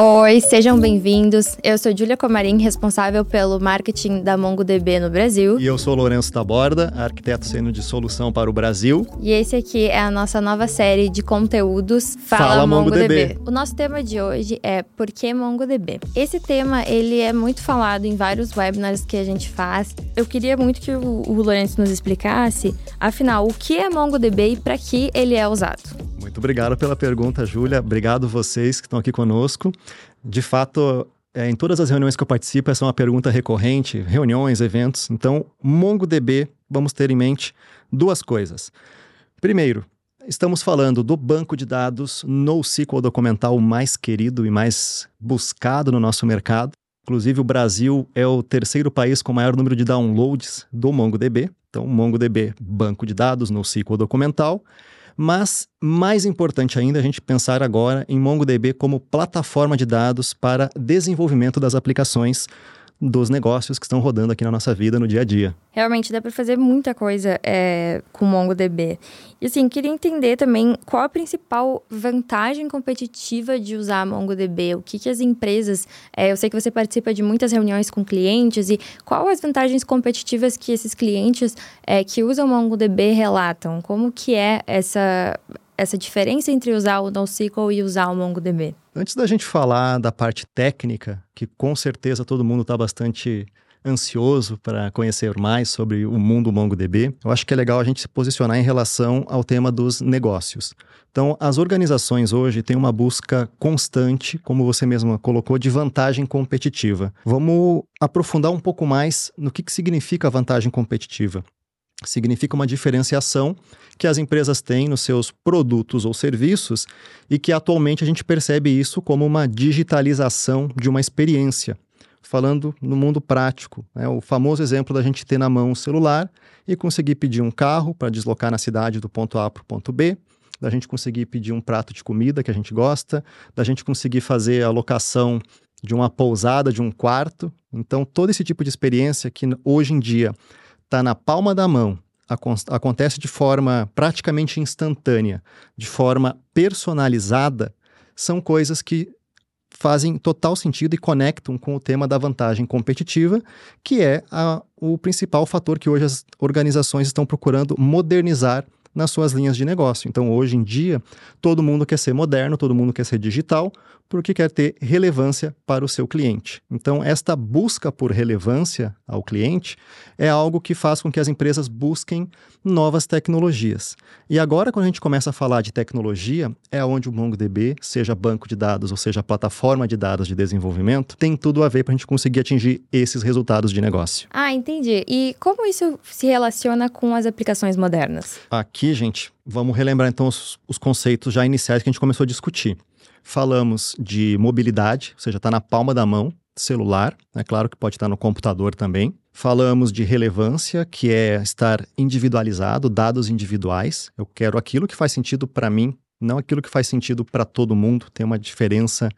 Oi, sejam bem-vindos. Eu sou Julia Comarim, responsável pelo marketing da MongoDB no Brasil. E eu sou Lourenço Taborda, arquiteto sênior de solução para o Brasil. E esse aqui é a nossa nova série de conteúdos Fala, Fala MongoDB. MongoDB. O nosso tema de hoje é Por que MongoDB? Esse tema, ele é muito falado em vários webinars que a gente faz. Eu queria muito que o, o Lourenço nos explicasse, afinal, o que é MongoDB e para que ele é usado. Muito obrigado pela pergunta, Júlia. Obrigado vocês que estão aqui conosco. De fato, é, em todas as reuniões que eu participo, essa é uma pergunta recorrente, reuniões, eventos. Então, MongoDB, vamos ter em mente duas coisas. Primeiro, estamos falando do banco de dados NoSQL documental mais querido e mais buscado no nosso mercado. Inclusive, o Brasil é o terceiro país com maior número de downloads do MongoDB. Então, MongoDB, banco de dados NoSQL documental. Mas mais importante ainda a gente pensar agora em MongoDB como plataforma de dados para desenvolvimento das aplicações dos negócios que estão rodando aqui na nossa vida no dia a dia. Realmente dá para fazer muita coisa é, com MongoDB. E assim, queria entender também qual a principal vantagem competitiva de usar MongoDB. O que, que as empresas. É, eu sei que você participa de muitas reuniões com clientes e qual as vantagens competitivas que esses clientes é, que usam MongoDB relatam? Como que é essa, essa diferença entre usar o NoSQL e usar o MongoDB? Antes da gente falar da parte técnica, que com certeza todo mundo está bastante ansioso para conhecer mais sobre o mundo MongoDB, eu acho que é legal a gente se posicionar em relação ao tema dos negócios. Então, as organizações hoje têm uma busca constante, como você mesma colocou, de vantagem competitiva. Vamos aprofundar um pouco mais no que, que significa vantagem competitiva significa uma diferenciação que as empresas têm nos seus produtos ou serviços e que atualmente a gente percebe isso como uma digitalização de uma experiência. Falando no mundo prático, né? o famoso exemplo da gente ter na mão um celular e conseguir pedir um carro para deslocar na cidade do ponto A para o ponto B, da gente conseguir pedir um prato de comida que a gente gosta, da gente conseguir fazer a locação de uma pousada, de um quarto. Então, todo esse tipo de experiência que hoje em dia está na palma da mão, acontece de forma praticamente instantânea, de forma personalizada, são coisas que fazem total sentido e conectam com o tema da vantagem competitiva, que é a, o principal fator que hoje as organizações estão procurando modernizar nas suas linhas de negócio. Então, hoje em dia, todo mundo quer ser moderno, todo mundo quer ser digital, porque quer ter relevância para o seu cliente. Então, esta busca por relevância ao cliente é algo que faz com que as empresas busquem novas tecnologias. E agora, quando a gente começa a falar de tecnologia, é onde o MongoDB, seja banco de dados ou seja plataforma de dados de desenvolvimento, tem tudo a ver para a gente conseguir atingir esses resultados de negócio. Ah, entendi. E como isso se relaciona com as aplicações modernas? Aqui, gente, vamos relembrar então os, os conceitos já iniciais que a gente começou a discutir falamos de mobilidade, ou seja, está na palma da mão, celular, é claro que pode estar no computador também. Falamos de relevância, que é estar individualizado, dados individuais. Eu quero aquilo que faz sentido para mim, não aquilo que faz sentido para todo mundo. Tem uma diferença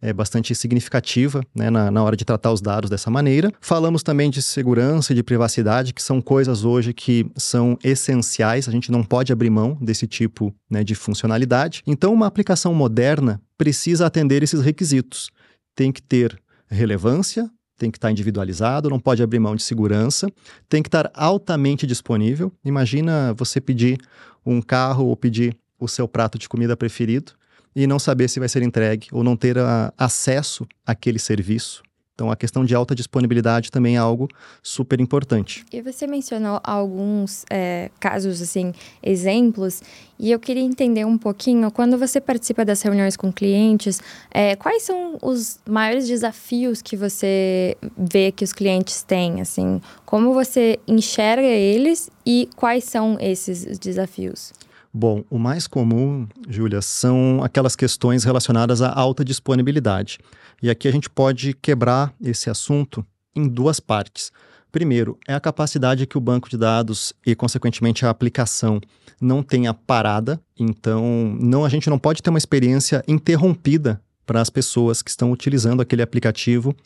é, bastante significativa né, na, na hora de tratar os dados dessa maneira. Falamos também de segurança e de privacidade, que são coisas hoje que são essenciais. A gente não pode abrir mão desse tipo né, de funcionalidade. Então, uma aplicação moderna precisa atender esses requisitos. Tem que ter relevância, tem que estar individualizado, não pode abrir mão de segurança, tem que estar altamente disponível. Imagina você pedir um carro ou pedir o seu prato de comida preferido e não saber se vai ser entregue ou não ter a, acesso àquele serviço. Então, a questão de alta disponibilidade também é algo super importante. E você mencionou alguns é, casos, assim, exemplos, e eu queria entender um pouquinho, quando você participa das reuniões com clientes, é, quais são os maiores desafios que você vê que os clientes têm, assim? Como você enxerga eles e quais são esses desafios? Bom, o mais comum, Júlia, são aquelas questões relacionadas à alta disponibilidade. E aqui a gente pode quebrar esse assunto em duas partes. Primeiro, é a capacidade que o banco de dados e, consequentemente, a aplicação não tenha parada. Então, não a gente não pode ter uma experiência interrompida para as pessoas que estão utilizando aquele aplicativo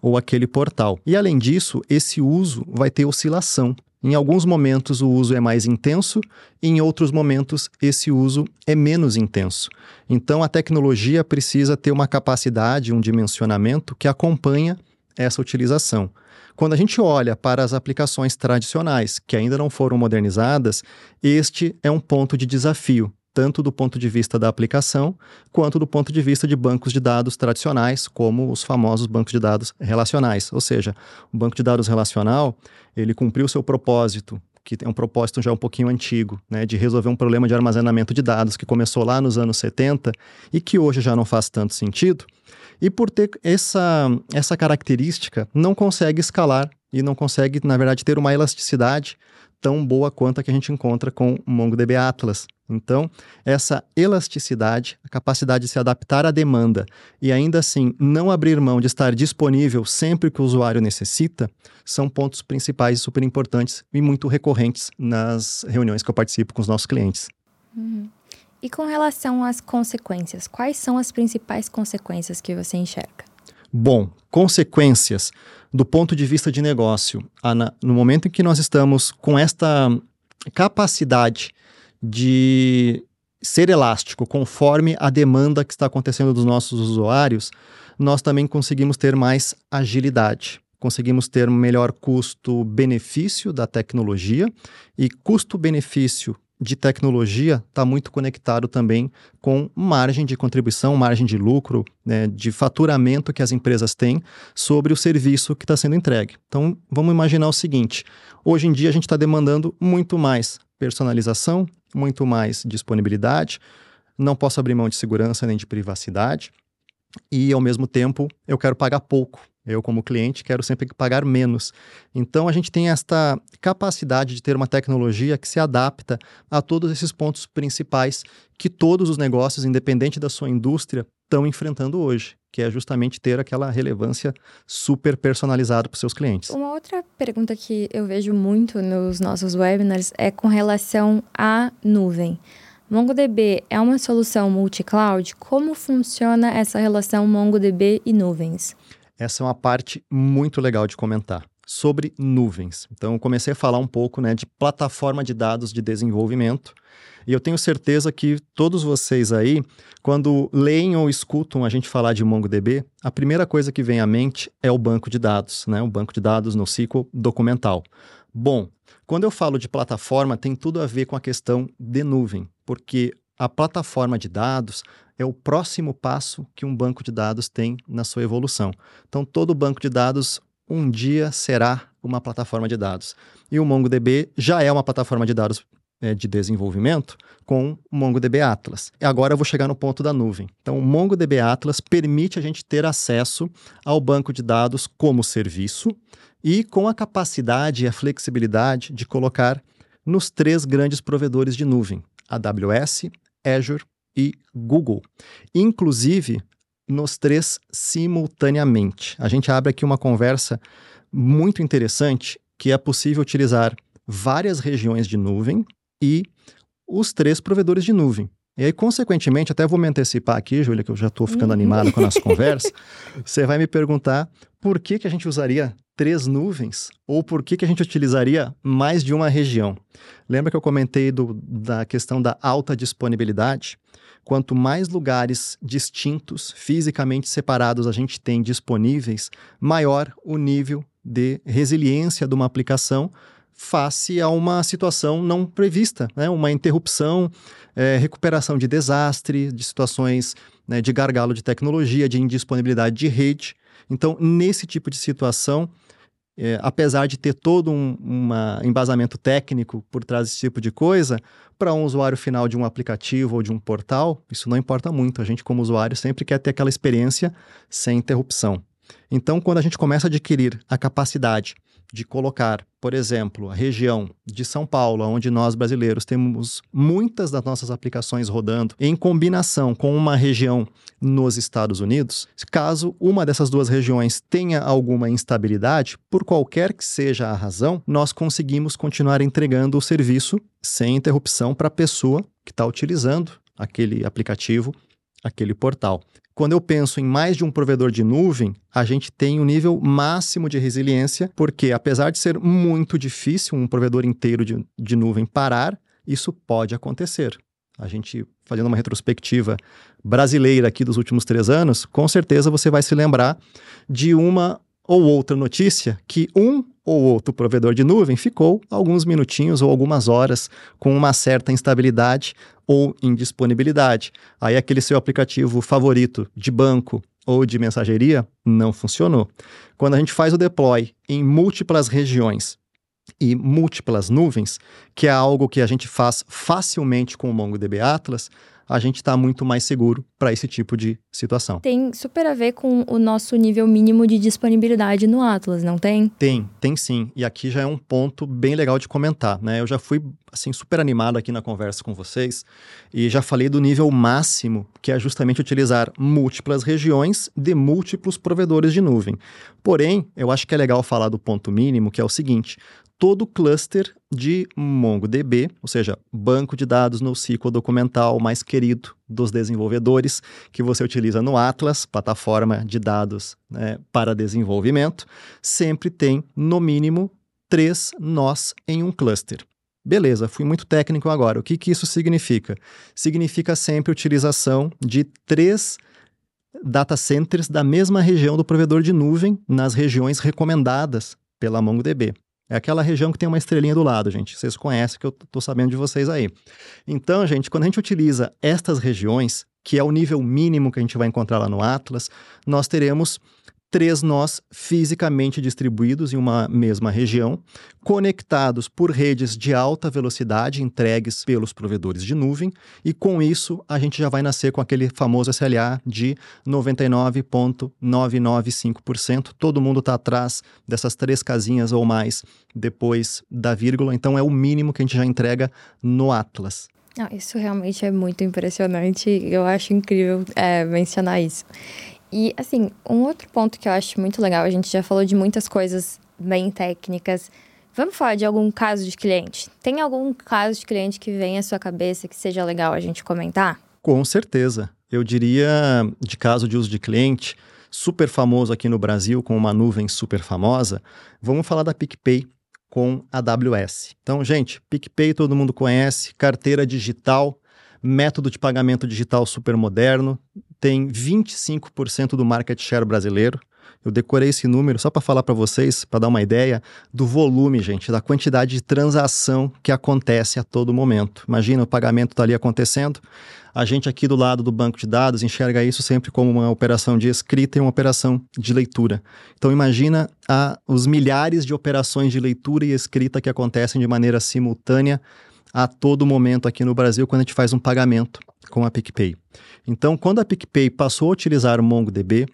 ou aquele portal. E além disso, esse uso vai ter oscilação. Em alguns momentos o uso é mais intenso, em outros momentos esse uso é menos intenso. Então a tecnologia precisa ter uma capacidade, um dimensionamento que acompanha essa utilização. Quando a gente olha para as aplicações tradicionais que ainda não foram modernizadas, este é um ponto de desafio, tanto do ponto de vista da aplicação, quanto do ponto de vista de bancos de dados tradicionais, como os famosos bancos de dados relacionais. Ou seja, o banco de dados relacional, ele cumpriu seu propósito, que é um propósito já um pouquinho antigo, né, de resolver um problema de armazenamento de dados que começou lá nos anos 70 e que hoje já não faz tanto sentido. E por ter essa, essa característica, não consegue escalar e não consegue, na verdade, ter uma elasticidade tão boa quanto a que a gente encontra com o MongoDB Atlas. Então, essa elasticidade, a capacidade de se adaptar à demanda e ainda assim não abrir mão de estar disponível sempre que o usuário necessita, são pontos principais super importantes e muito recorrentes nas reuniões que eu participo com os nossos clientes. Uhum. E com relação às consequências, quais são as principais consequências que você enxerga? Bom, consequências do ponto de vista de negócio. Ana, no momento em que nós estamos com esta capacidade de ser elástico conforme a demanda que está acontecendo dos nossos usuários, nós também conseguimos ter mais agilidade. Conseguimos ter um melhor custo-benefício da tecnologia e custo-benefício de tecnologia está muito conectado também com margem de contribuição, margem de lucro, né, de faturamento que as empresas têm sobre o serviço que está sendo entregue. Então, vamos imaginar o seguinte: hoje em dia a gente está demandando muito mais personalização, muito mais disponibilidade, não posso abrir mão de segurança nem de privacidade, e ao mesmo tempo eu quero pagar pouco eu, como cliente, quero sempre pagar menos. Então, a gente tem esta capacidade de ter uma tecnologia que se adapta a todos esses pontos principais que todos os negócios, independente da sua indústria, estão enfrentando hoje, que é justamente ter aquela relevância super personalizada para os seus clientes. Uma outra pergunta que eu vejo muito nos nossos webinars é com relação à nuvem. MongoDB é uma solução multi-cloud? Como funciona essa relação MongoDB e nuvens? Essa é uma parte muito legal de comentar sobre nuvens. Então, eu comecei a falar um pouco né, de plataforma de dados de desenvolvimento. E eu tenho certeza que todos vocês aí, quando leem ou escutam a gente falar de MongoDB, a primeira coisa que vem à mente é o banco de dados, né? o banco de dados no SQL documental. Bom, quando eu falo de plataforma, tem tudo a ver com a questão de nuvem, porque a plataforma de dados é o próximo passo que um banco de dados tem na sua evolução. Então, todo banco de dados um dia será uma plataforma de dados. E o MongoDB já é uma plataforma de dados é, de desenvolvimento com o MongoDB Atlas. E agora eu vou chegar no ponto da nuvem. Então, o MongoDB Atlas permite a gente ter acesso ao banco de dados como serviço e com a capacidade e a flexibilidade de colocar nos três grandes provedores de nuvem: AWS, Azure e Google. Inclusive, nos três simultaneamente. A gente abre aqui uma conversa muito interessante que é possível utilizar várias regiões de nuvem e os três provedores de nuvem. E aí, consequentemente, até vou me antecipar aqui, Júlia, que eu já estou ficando animado com a nossa conversa. Você vai me perguntar por que, que a gente usaria três nuvens ou por que, que a gente utilizaria mais de uma região. Lembra que eu comentei do, da questão da alta disponibilidade? Quanto mais lugares distintos, fisicamente separados a gente tem disponíveis, maior o nível de resiliência de uma aplicação face a uma situação não prevista, né? uma interrupção, é, recuperação de desastre, de situações né, de gargalo de tecnologia, de indisponibilidade de rede. Então, nesse tipo de situação, é, apesar de ter todo um uma embasamento técnico por trás desse tipo de coisa, para um usuário final de um aplicativo ou de um portal, isso não importa muito. A gente, como usuário, sempre quer ter aquela experiência sem interrupção. Então, quando a gente começa a adquirir a capacidade de colocar, por exemplo, a região de São Paulo, onde nós brasileiros temos muitas das nossas aplicações rodando, em combinação com uma região nos Estados Unidos, caso uma dessas duas regiões tenha alguma instabilidade, por qualquer que seja a razão, nós conseguimos continuar entregando o serviço sem interrupção para a pessoa que está utilizando aquele aplicativo aquele portal. Quando eu penso em mais de um provedor de nuvem, a gente tem um nível máximo de resiliência, porque apesar de ser muito difícil um provedor inteiro de, de nuvem parar, isso pode acontecer. A gente, fazendo uma retrospectiva brasileira aqui dos últimos três anos, com certeza você vai se lembrar de uma ou outra notícia que um ou outro provedor de nuvem ficou alguns minutinhos ou algumas horas com uma certa instabilidade ou indisponibilidade. Aí aquele seu aplicativo favorito de banco ou de mensageria não funcionou. Quando a gente faz o deploy em múltiplas regiões e múltiplas nuvens, que é algo que a gente faz facilmente com o MongoDB Atlas, a gente está muito mais seguro para esse tipo de situação. Tem super a ver com o nosso nível mínimo de disponibilidade no Atlas, não tem? Tem, tem sim. E aqui já é um ponto bem legal de comentar, né? Eu já fui assim super animado aqui na conversa com vocês e já falei do nível máximo, que é justamente utilizar múltiplas regiões de múltiplos provedores de nuvem. Porém, eu acho que é legal falar do ponto mínimo, que é o seguinte: todo cluster de MongoDB, ou seja, banco de dados NoSQL documental mais querido dos desenvolvedores, que você utiliza no Atlas, plataforma de dados né, para desenvolvimento, sempre tem, no mínimo, três nós em um cluster. Beleza, fui muito técnico agora. O que, que isso significa? Significa sempre utilização de três data centers da mesma região do provedor de nuvem nas regiões recomendadas pela MongoDB. É aquela região que tem uma estrelinha do lado, gente. Vocês conhecem, que eu estou sabendo de vocês aí. Então, gente, quando a gente utiliza estas regiões, que é o nível mínimo que a gente vai encontrar lá no Atlas, nós teremos três nós fisicamente distribuídos em uma mesma região, conectados por redes de alta velocidade entregues pelos provedores de nuvem, e com isso a gente já vai nascer com aquele famoso SLA de 99,995%. Todo mundo está atrás dessas três casinhas ou mais depois da vírgula, então é o mínimo que a gente já entrega no Atlas. Ah, isso realmente é muito impressionante. Eu acho incrível é, mencionar isso. E, assim, um outro ponto que eu acho muito legal, a gente já falou de muitas coisas bem técnicas. Vamos falar de algum caso de cliente? Tem algum caso de cliente que vem à sua cabeça que seja legal a gente comentar? Com certeza. Eu diria, de caso de uso de cliente, super famoso aqui no Brasil, com uma nuvem super famosa, vamos falar da PicPay com a AWS. Então, gente, PicPay todo mundo conhece, carteira digital, método de pagamento digital super moderno, tem 25% do market share brasileiro. Eu decorei esse número só para falar para vocês, para dar uma ideia do volume, gente, da quantidade de transação que acontece a todo momento. Imagina, o pagamento está ali acontecendo, a gente aqui do lado do banco de dados enxerga isso sempre como uma operação de escrita e uma operação de leitura. Então imagina a, os milhares de operações de leitura e escrita que acontecem de maneira simultânea a todo momento aqui no Brasil quando a gente faz um pagamento com a PicPay. Então, quando a PicPay passou a utilizar o MongoDB,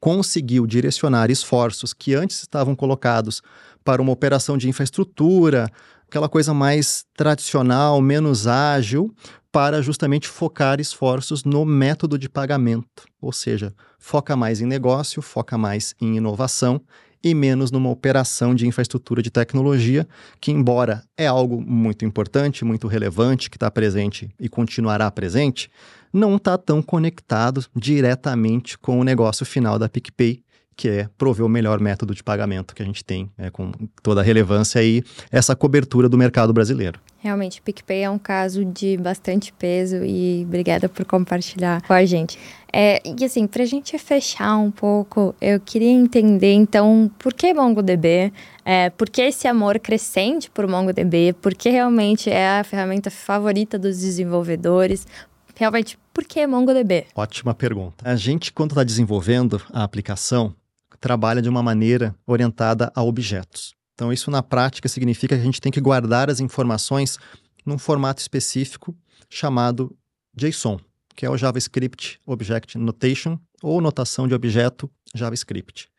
conseguiu direcionar esforços que antes estavam colocados para uma operação de infraestrutura, aquela coisa mais tradicional, menos ágil, para justamente focar esforços no método de pagamento, ou seja, foca mais em negócio, foca mais em inovação e menos numa operação de infraestrutura de tecnologia, que, embora é algo muito importante, muito relevante, que está presente e continuará presente, não está tão conectado diretamente com o negócio final da PicPay, que é prover o melhor método de pagamento que a gente tem, né, com toda a relevância e essa cobertura do mercado brasileiro. Realmente, PicPay é um caso de bastante peso e obrigada por compartilhar com a gente. É, e assim, para a gente fechar um pouco, eu queria entender então por que MongoDB, é, por que esse amor crescente por MongoDB, por que realmente é a ferramenta favorita dos desenvolvedores, realmente por que MongoDB? Ótima pergunta. A gente, quando está desenvolvendo a aplicação, trabalha de uma maneira orientada a objetos. Então, isso na prática significa que a gente tem que guardar as informações num formato específico chamado JSON, que é o JavaScript Object Notation ou notação de objeto JavaScript.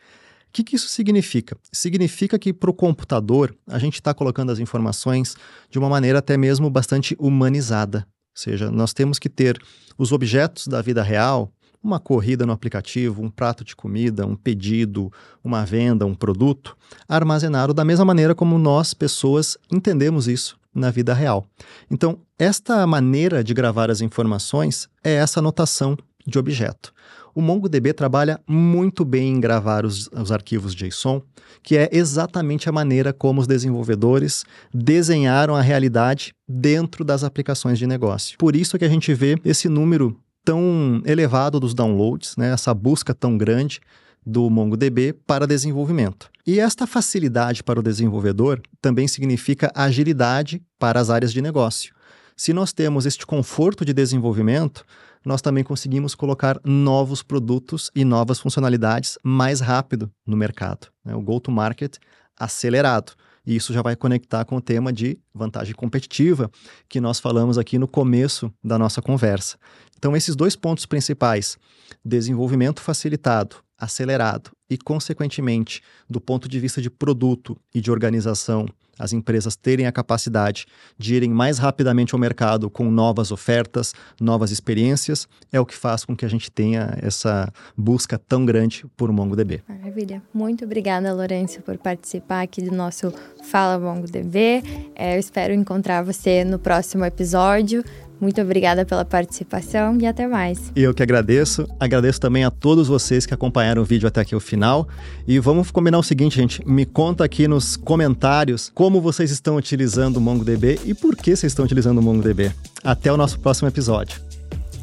O que, que isso significa? Significa que para o computador a gente está colocando as informações de uma maneira até mesmo bastante humanizada. Ou seja, nós temos que ter os objetos da vida real uma corrida no aplicativo, um prato de comida, um pedido, uma venda, um produto, armazenado da mesma maneira como nós, pessoas, entendemos isso na vida real. Então, esta maneira de gravar as informações é essa anotação de objeto. O MongoDB trabalha muito bem em gravar os, os, arquivos JSON, que é exatamente a maneira como os desenvolvedores desenharam a realidade dentro das aplicações de negócio. Por isso que a gente vê esse número tão elevado dos downloads, né, essa busca tão grande do MongoDB para desenvolvimento. E esta facilidade para o desenvolvedor também significa agilidade para as áreas de negócio. Se nós temos este conforto de desenvolvimento, nós também conseguimos colocar novos produtos e novas funcionalidades mais rápido no mercado. Né? O go-to-market acelerado. E isso já vai conectar com o tema de vantagem competitiva que nós falamos aqui no começo da nossa conversa. Então, esses dois pontos principais, desenvolvimento facilitado, acelerado e, consequentemente, do ponto de vista de produto e de organização, as empresas terem a capacidade de irem mais rapidamente ao mercado com novas ofertas, novas experiências, é o que faz com que a gente tenha essa busca tão grande por MongoDB. Maravilha. Muito obrigada, Lourenço, por participar aqui do nosso Fala MongoDB. É, eu espero encontrar você no próximo episódio. Muito obrigada pela participação e até mais. Eu que agradeço. Agradeço também a todos vocês que acompanharam o vídeo até aqui o final. E vamos combinar o seguinte, gente. Me conta aqui nos comentários como vocês estão utilizando o MongoDB e por que vocês estão utilizando o MongoDB. Até o nosso próximo episódio.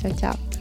Tchau, tchau.